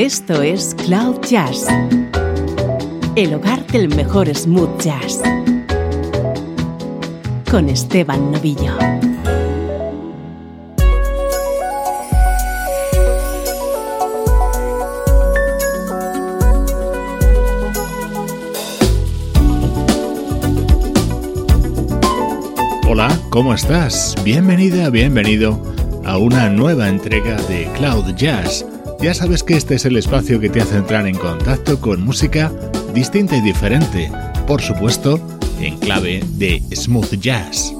Esto es Cloud Jazz, el hogar del mejor smooth jazz, con Esteban Novillo. Hola, ¿cómo estás? Bienvenida, bienvenido a una nueva entrega de Cloud Jazz ya sabes que este es el espacio que te hace entrar en contacto con música distinta y diferente, por supuesto, en clave de smooth jazz.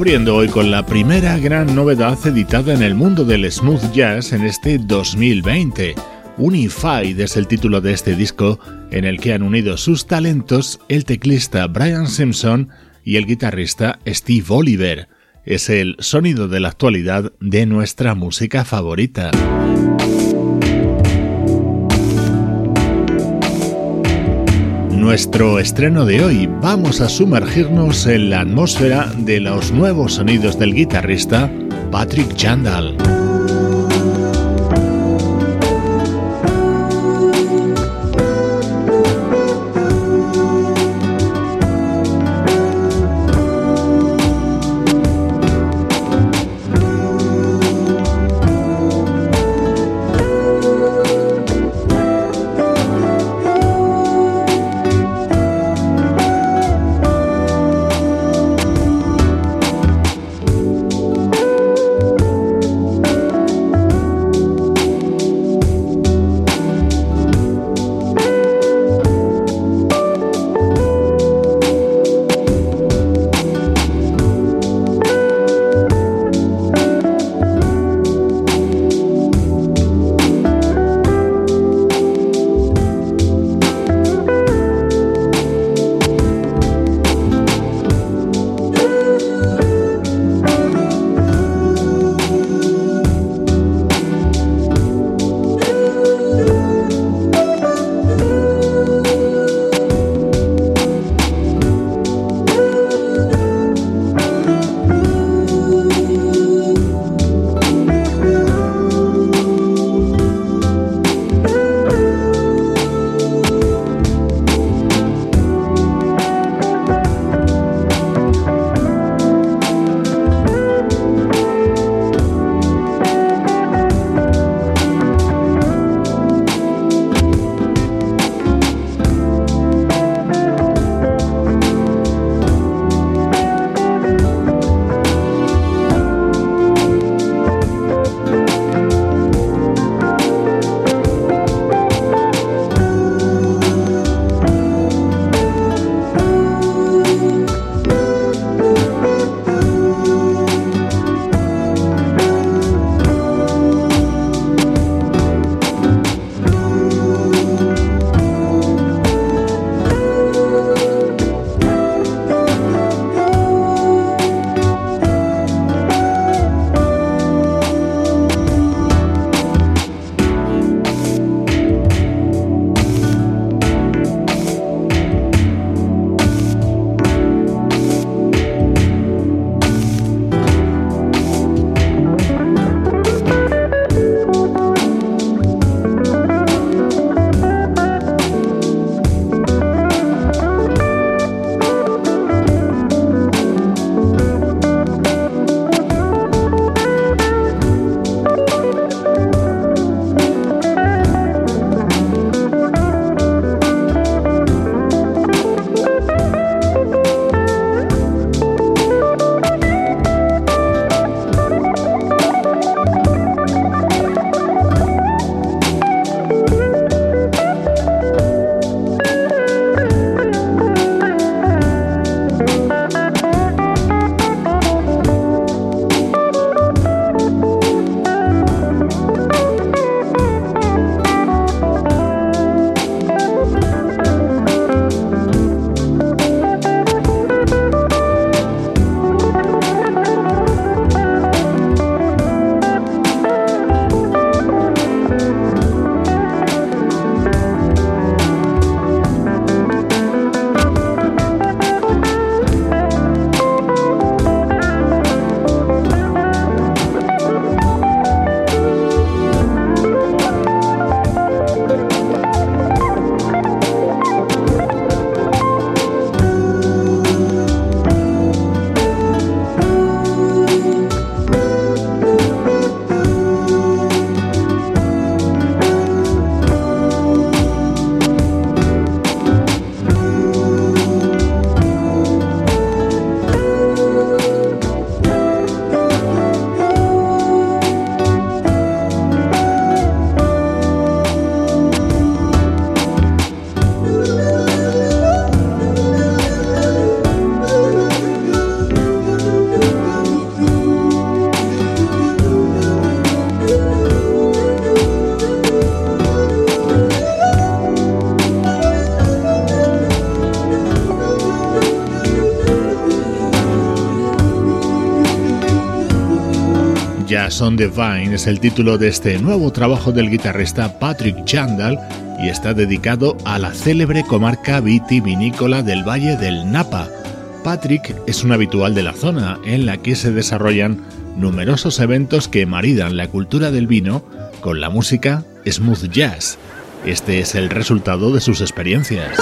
Abriendo hoy con la primera gran novedad editada en el mundo del smooth jazz en este 2020. Unified es el título de este disco en el que han unido sus talentos el teclista Brian Simpson y el guitarrista Steve Oliver. Es el sonido de la actualidad de nuestra música favorita. Nuestro estreno de hoy vamos a sumergirnos en la atmósfera de los nuevos sonidos del guitarrista Patrick Chandal. Jazz on the Vine es el título de este nuevo trabajo del guitarrista Patrick Jandal y está dedicado a la célebre comarca vitivinícola del Valle del Napa. Patrick es un habitual de la zona en la que se desarrollan numerosos eventos que maridan la cultura del vino con la música smooth jazz. Este es el resultado de sus experiencias.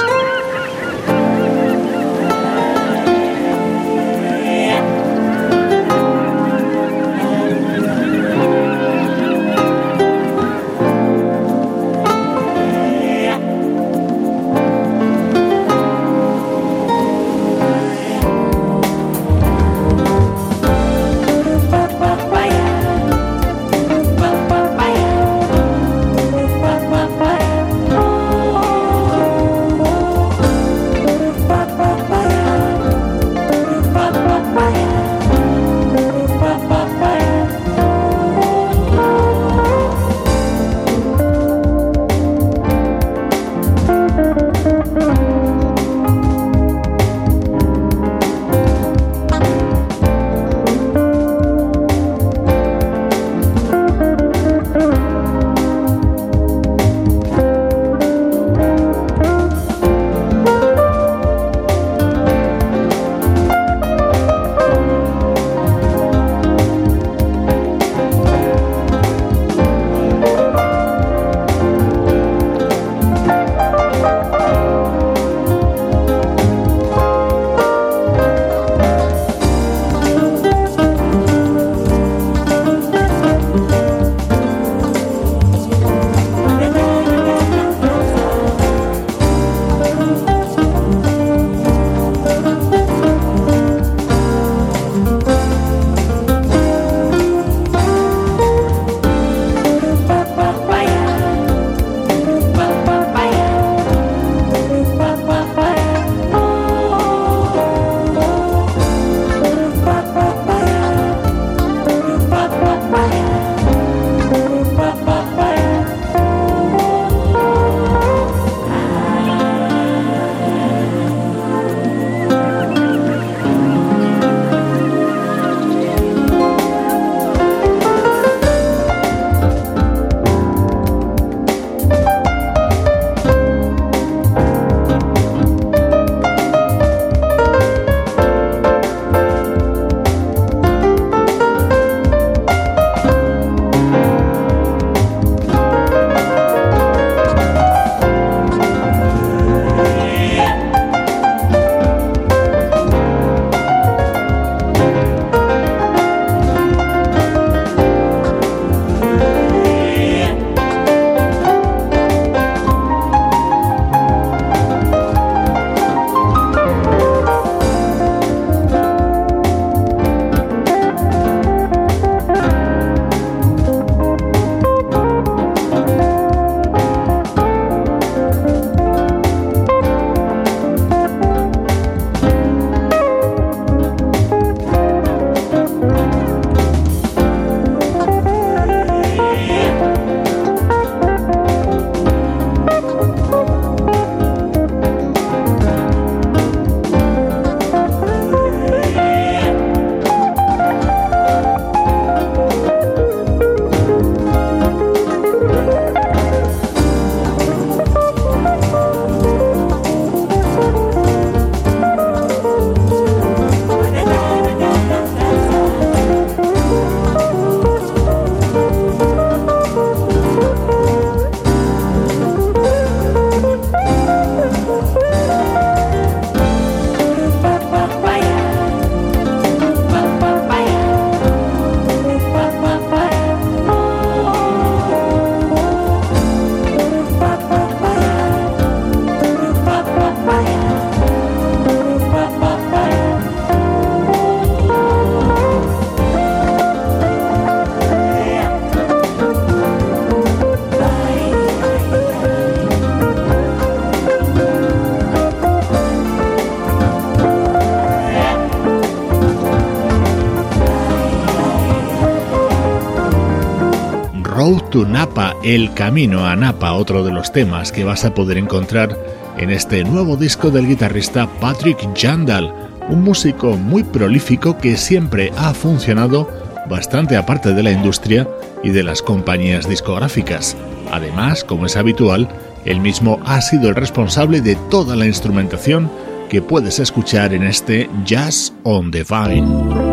Napa, El Camino a Napa, otro de los temas que vas a poder encontrar en este nuevo disco del guitarrista Patrick Jandal, un músico muy prolífico que siempre ha funcionado bastante aparte de la industria y de las compañías discográficas. Además, como es habitual, él mismo ha sido el responsable de toda la instrumentación que puedes escuchar en este Jazz on the Vine.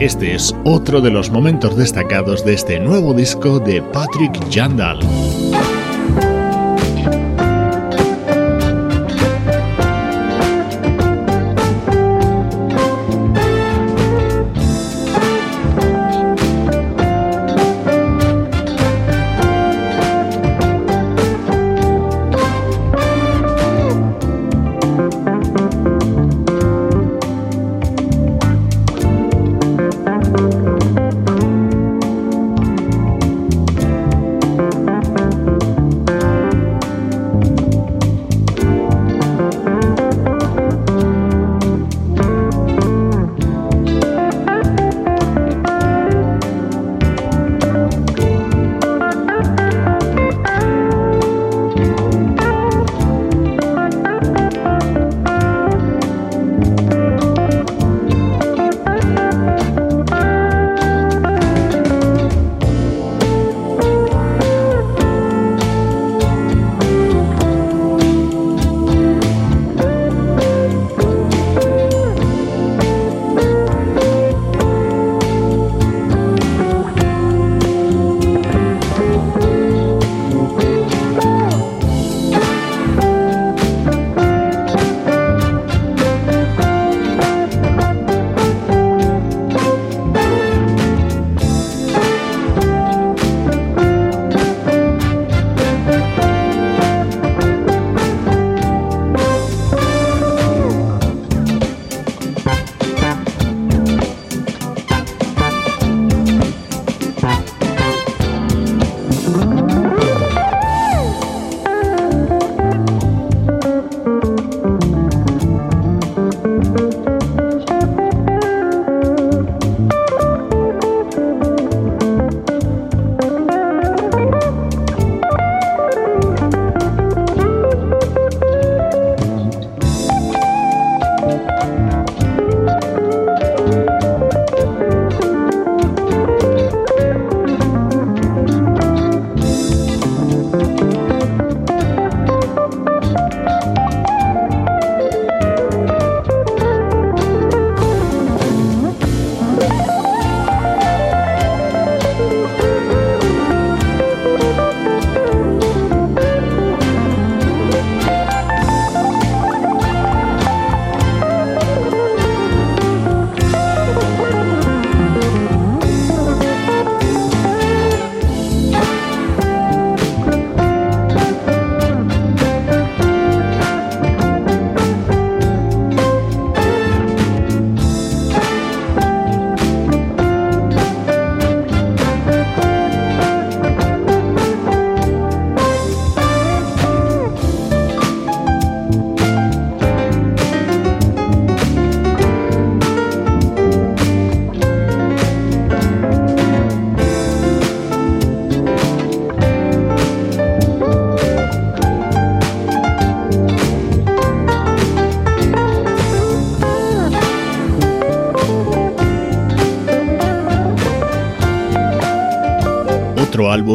Este es otro de los momentos destacados de este nuevo disco de Patrick Jandal.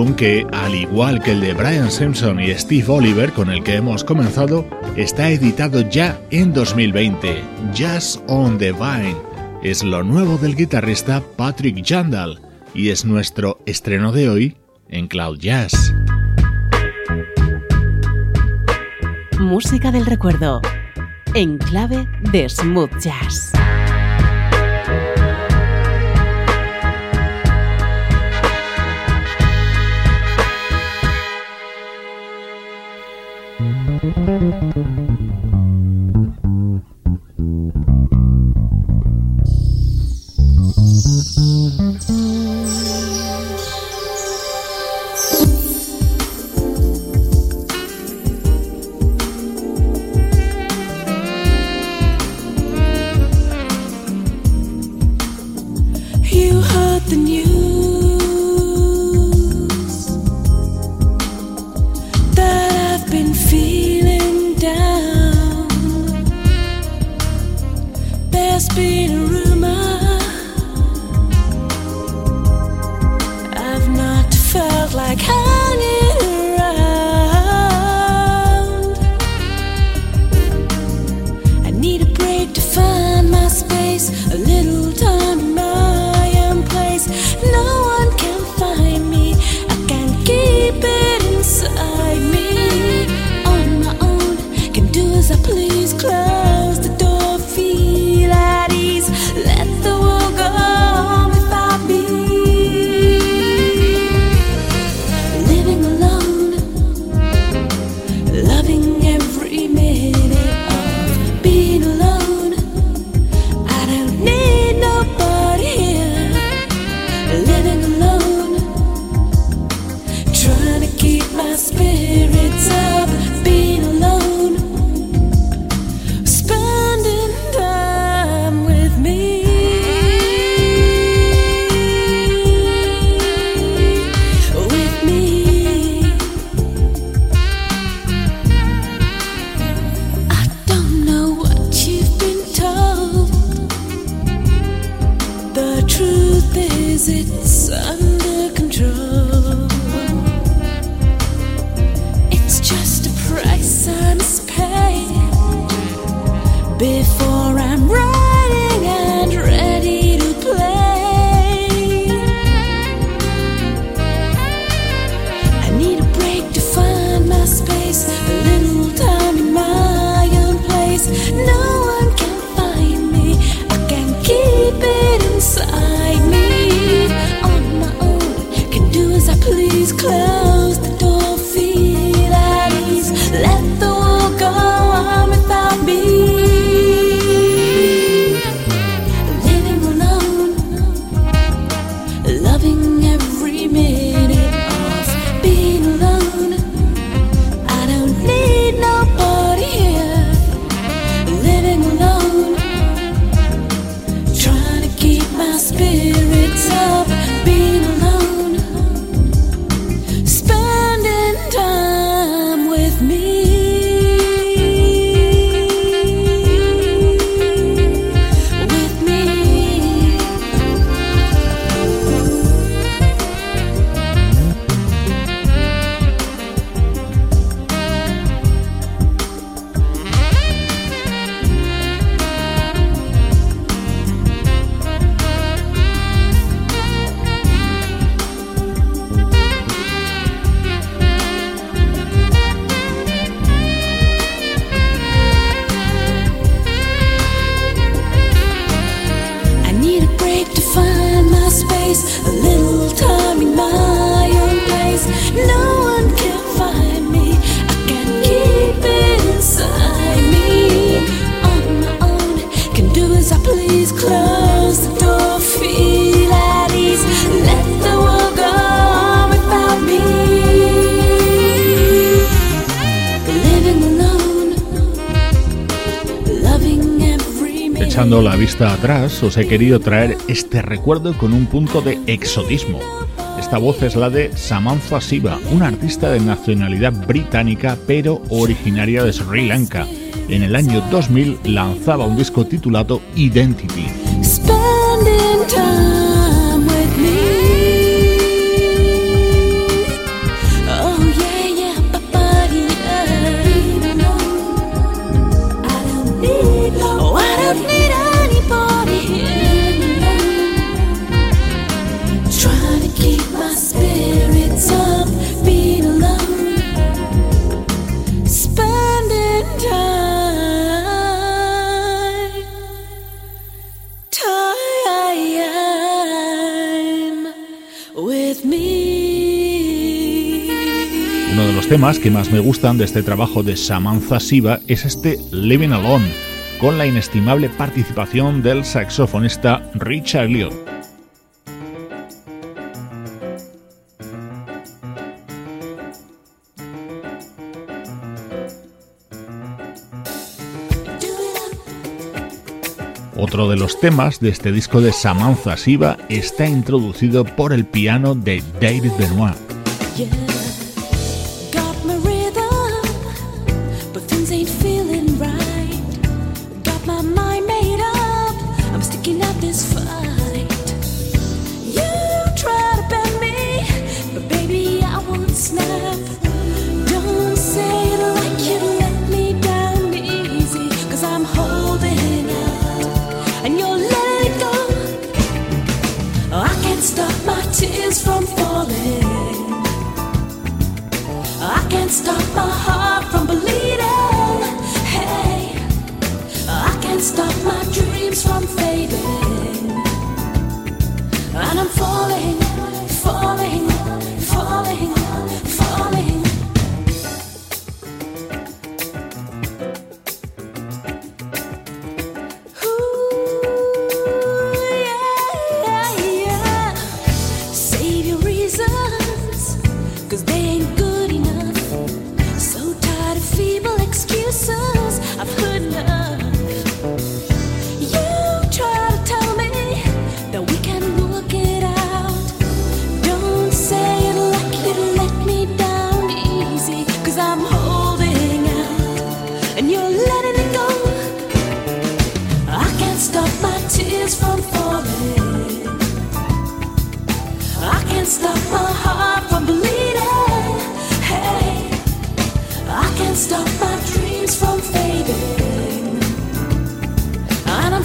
Que, al igual que el de Brian Simpson y Steve Oliver con el que hemos comenzado, está editado ya en 2020. Jazz on the Vine es lo nuevo del guitarrista Patrick Jandal y es nuestro estreno de hoy en Cloud Jazz. Música del recuerdo en clave de smooth jazz. Atrás os he querido traer este recuerdo con un punto de exotismo. Esta voz es la de Samantha Siva, una artista de nacionalidad británica pero originaria de Sri Lanka. En el año 2000 lanzaba un disco titulado Identity. Temas que más me gustan de este trabajo de Samantha Siva es este Living Alone, con la inestimable participación del saxofonista Richard Leo. Otro de los temas de este disco de Samantha Siva está introducido por el piano de David Benoit.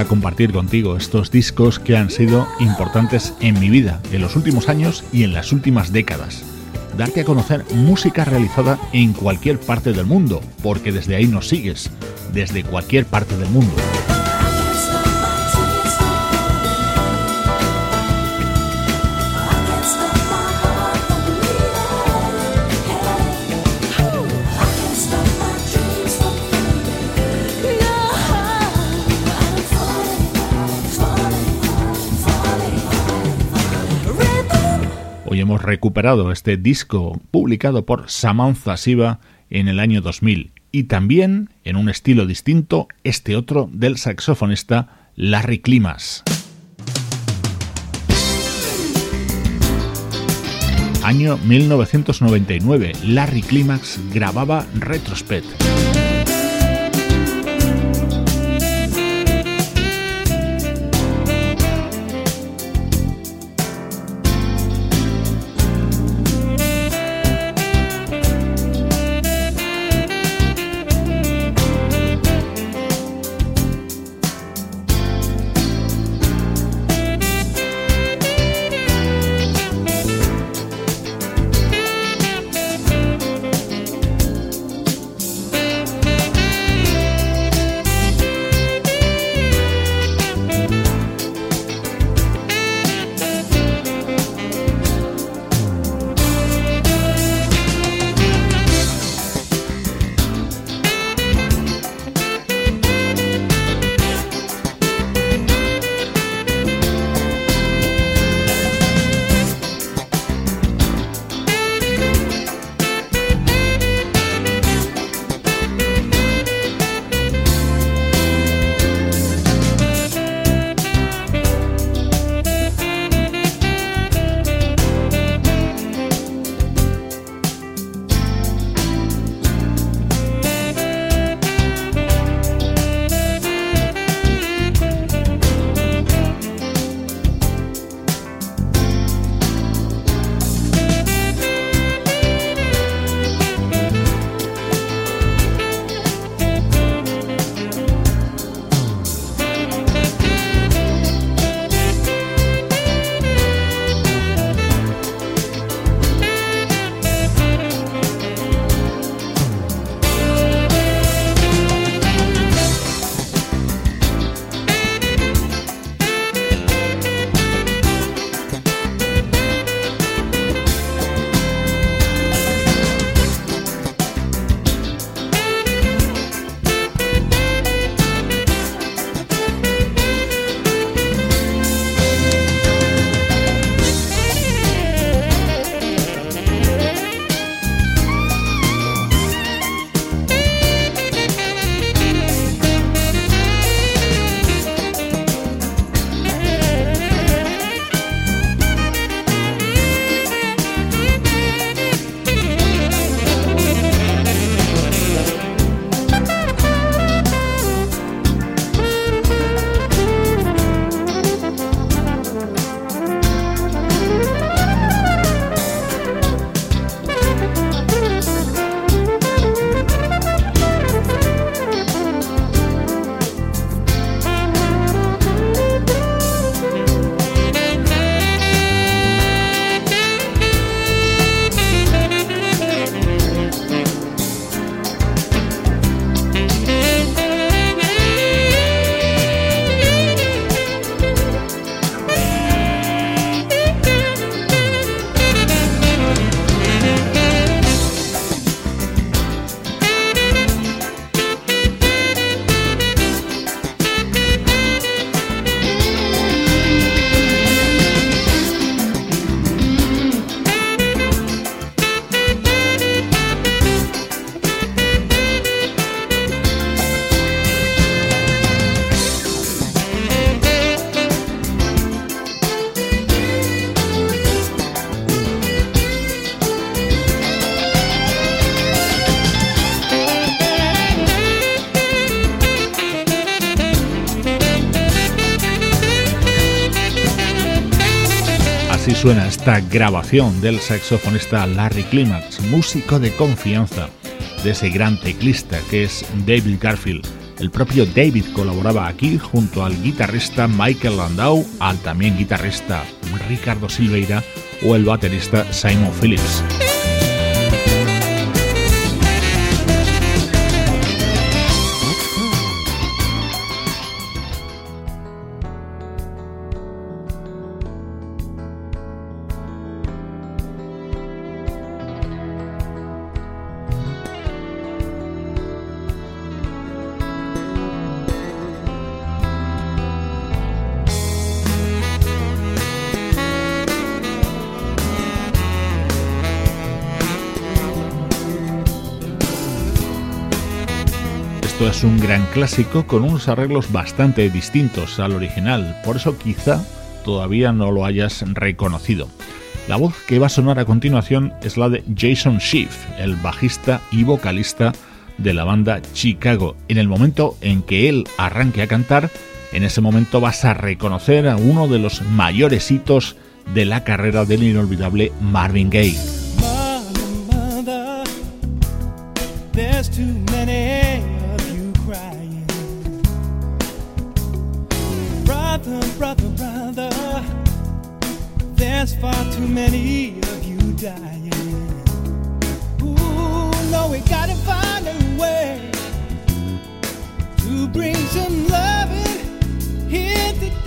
compartir contigo estos discos que han sido importantes en mi vida, en los últimos años y en las últimas décadas. Darte a conocer música realizada en cualquier parte del mundo, porque desde ahí nos sigues, desde cualquier parte del mundo. Hemos recuperado este disco publicado por Samantha Siva en el año 2000 y también, en un estilo distinto, este otro del saxofonista Larry Climas. Año 1999, Larry Climax grababa Retrospect. Esta grabación del saxofonista Larry Climax, músico de confianza de ese gran teclista que es David Garfield. El propio David colaboraba aquí junto al guitarrista Michael Landau, al también guitarrista Ricardo Silveira o el baterista Simon Phillips. Es un gran clásico con unos arreglos bastante distintos al original, por eso quizá todavía no lo hayas reconocido. La voz que va a sonar a continuación es la de Jason Schiff, el bajista y vocalista de la banda Chicago. En el momento en que él arranque a cantar, en ese momento vas a reconocer a uno de los mayores hitos de la carrera del inolvidable Marvin Gaye. There's far too many of you dying. Ooh, no, we gotta find a way to bring some loving here today.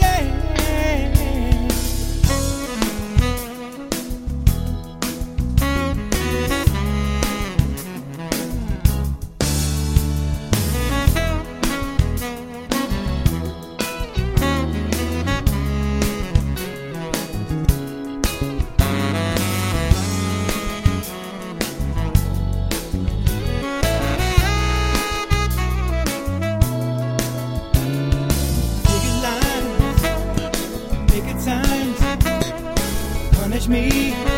me.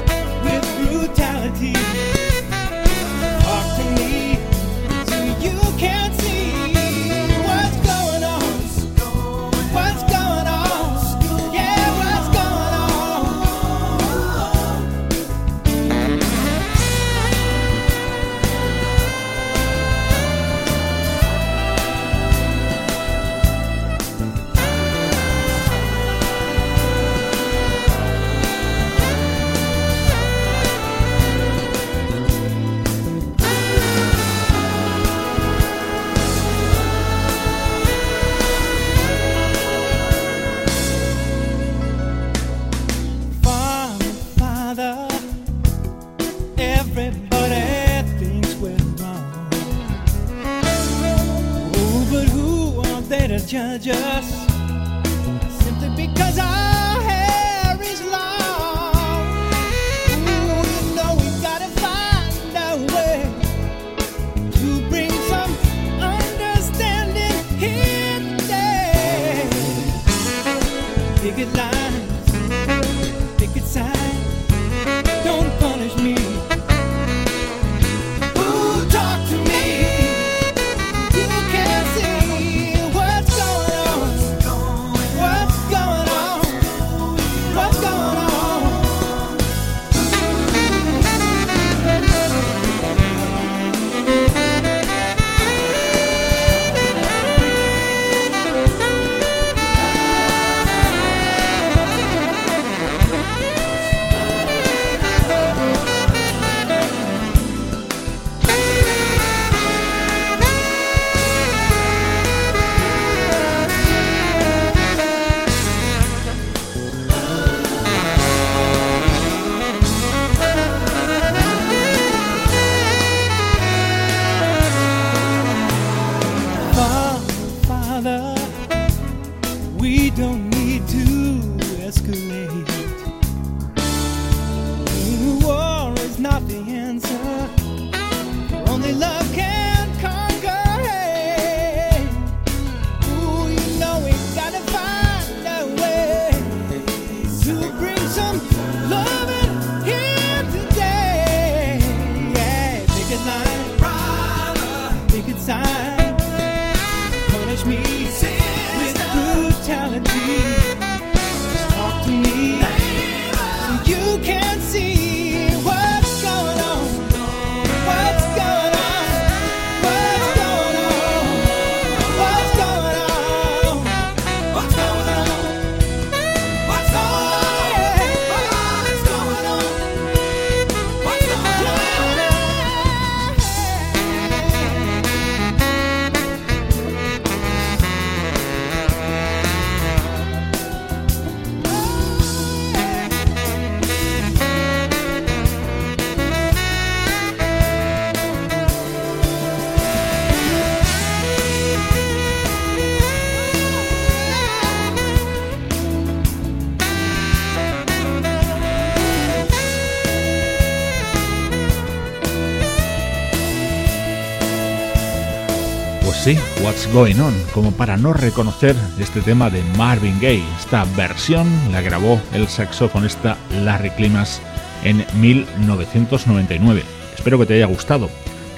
Going On, como para no reconocer este tema de Marvin Gaye. Esta versión la grabó el saxofonista Larry Climas en 1999. Espero que te haya gustado.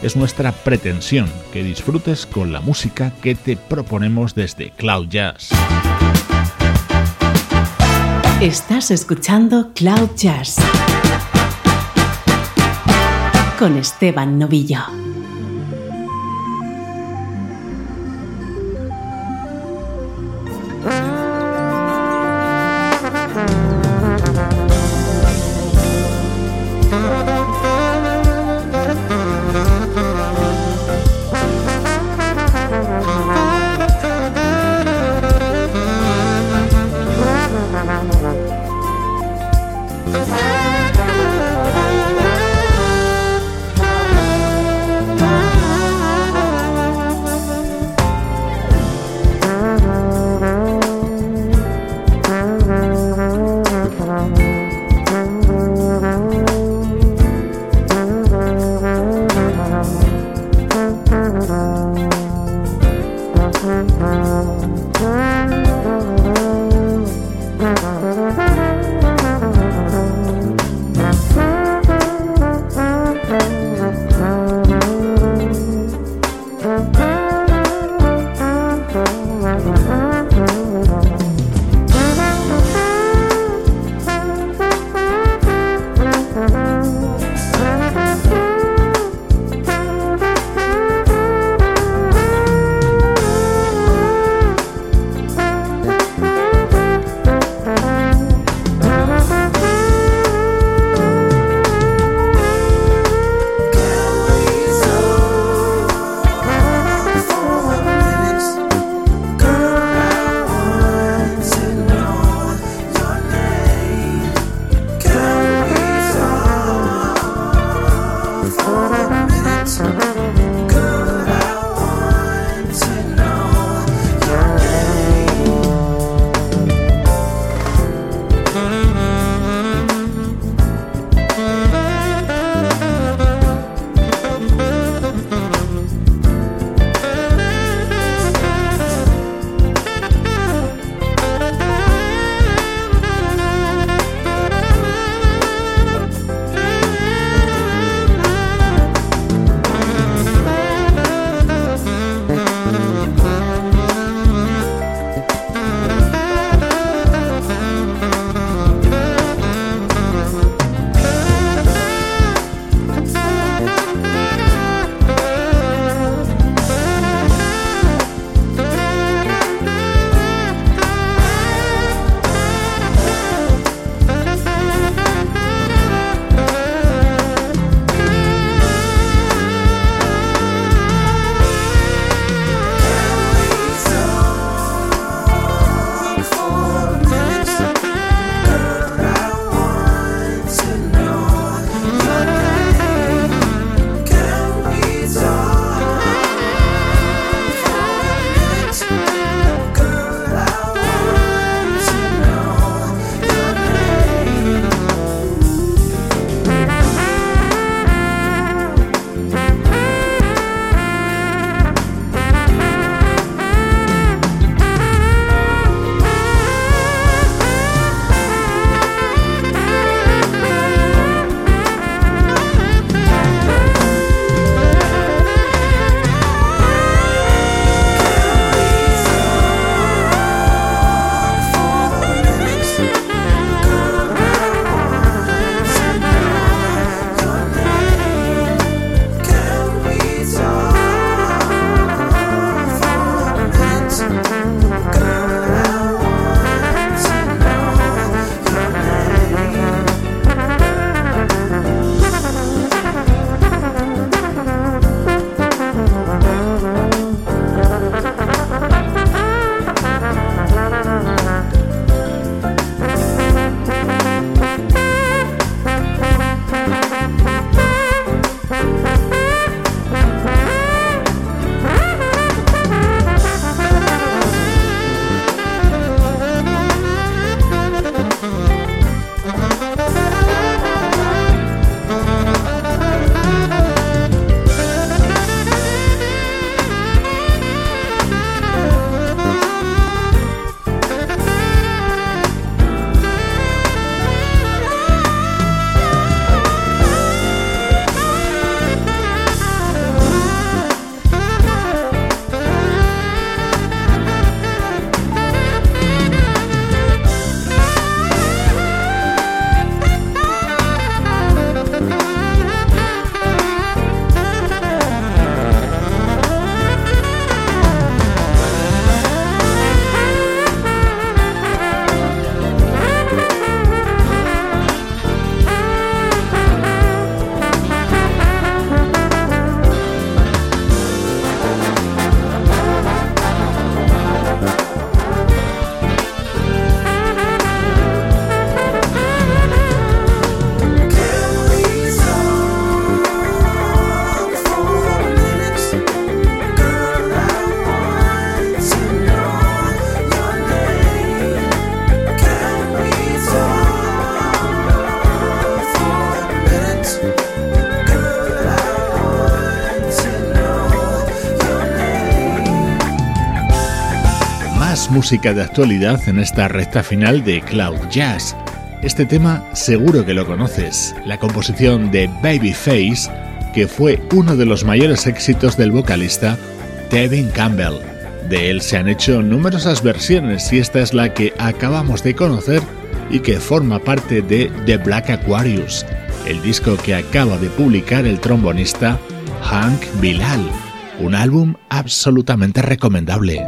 Es nuestra pretensión que disfrutes con la música que te proponemos desde Cloud Jazz. Estás escuchando Cloud Jazz con Esteban Novillo. Música de actualidad en esta recta final de Cloud Jazz. Este tema seguro que lo conoces, la composición de Babyface, que fue uno de los mayores éxitos del vocalista Tevin Campbell. De él se han hecho numerosas versiones y esta es la que acabamos de conocer y que forma parte de The Black Aquarius, el disco que acaba de publicar el trombonista Hank Bilal, un álbum absolutamente recomendable.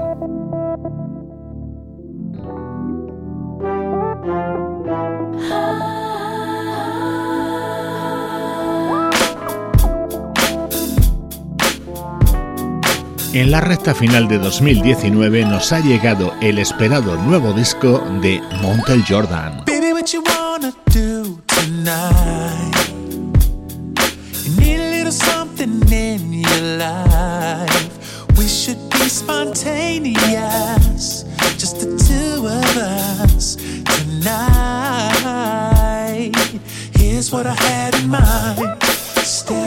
En la recta final de 2019 nos ha llegado el esperado nuevo disco de Montel Jordan. Baby, what you wanna do tonight? You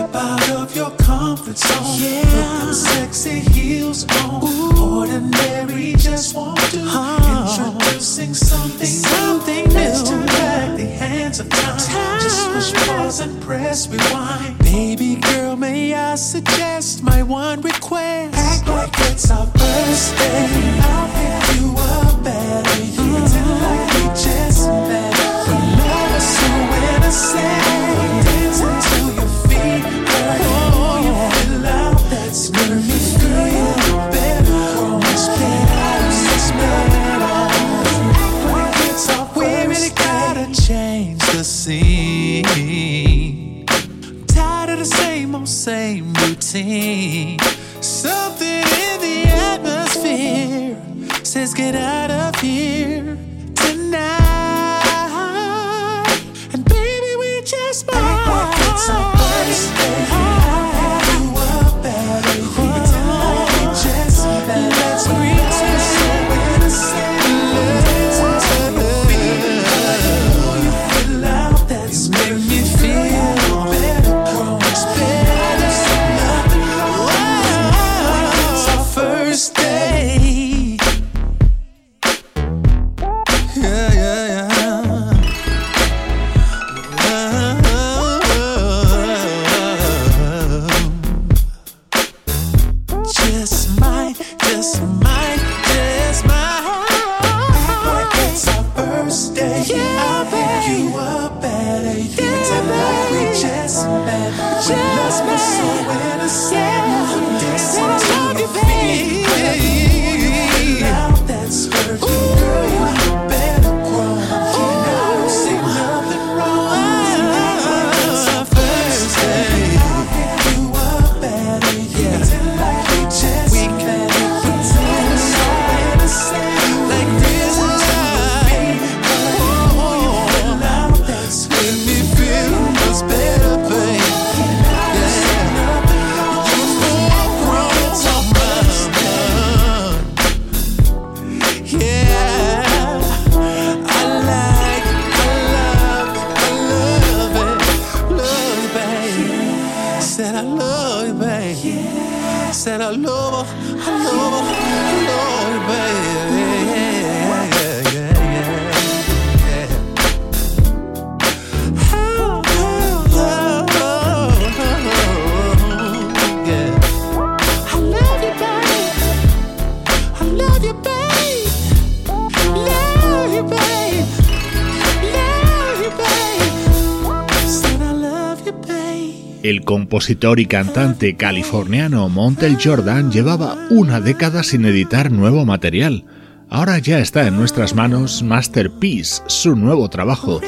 compositor y cantante californiano Montel Jordan llevaba una década sin editar nuevo material. Ahora ya está en nuestras manos Masterpiece, su nuevo trabajo.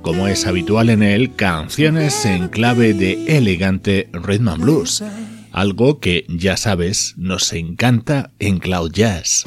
Como es habitual en él, canciones en clave de elegante rhythm and blues, algo que, ya sabes, nos encanta en Cloud Jazz.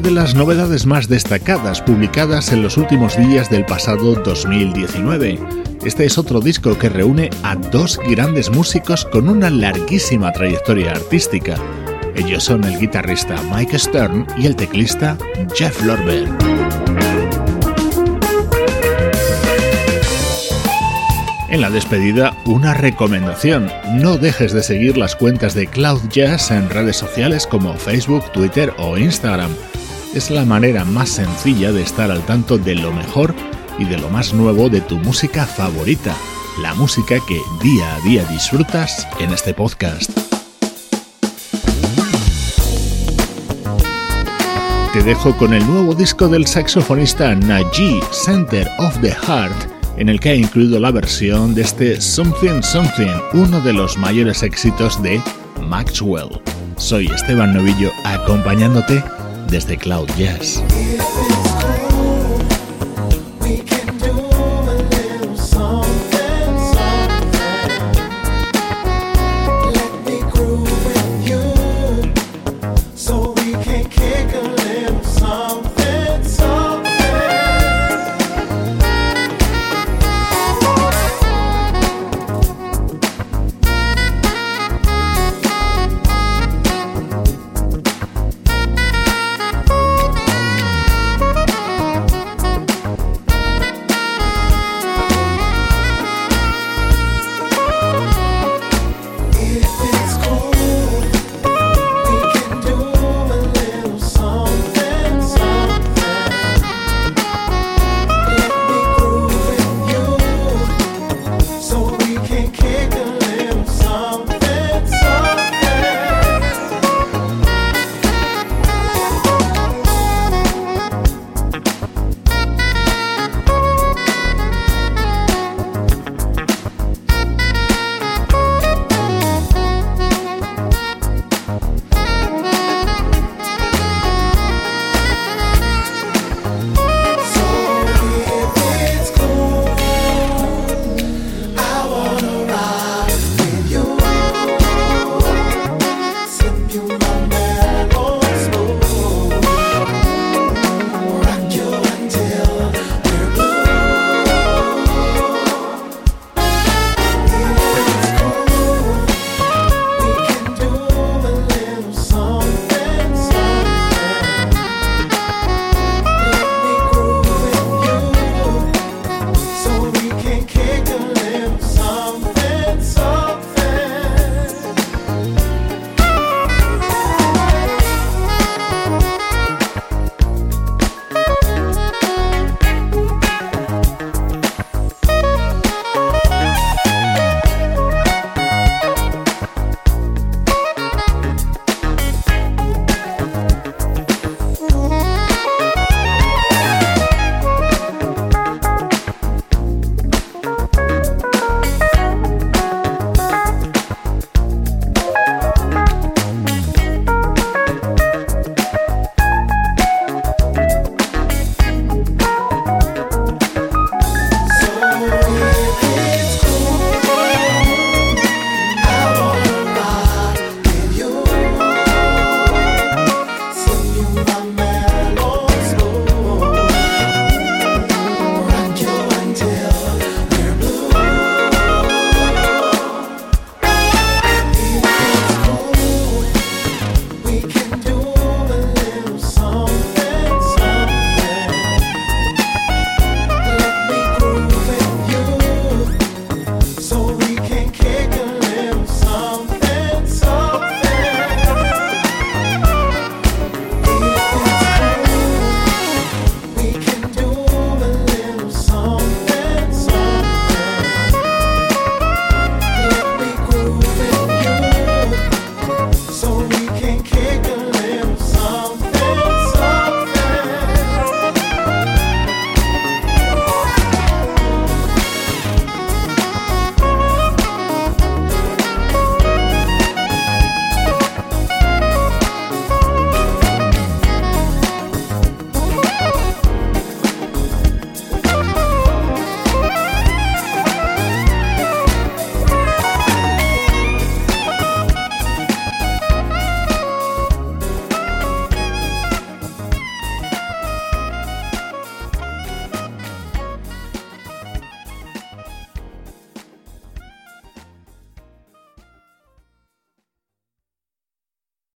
De las novedades más destacadas publicadas en los últimos días del pasado 2019. Este es otro disco que reúne a dos grandes músicos con una larguísima trayectoria artística. Ellos son el guitarrista Mike Stern y el teclista Jeff Lorber. En la despedida, una recomendación. No dejes de seguir las cuentas de Cloud Jazz en redes sociales como Facebook, Twitter o Instagram. Es la manera más sencilla de estar al tanto de lo mejor y de lo más nuevo de tu música favorita, la música que día a día disfrutas en este podcast. Te dejo con el nuevo disco del saxofonista Najee, Center of the Heart en el que ha incluido la versión de este Something Something, uno de los mayores éxitos de Maxwell. Soy Esteban Novillo acompañándote desde Cloud Jazz.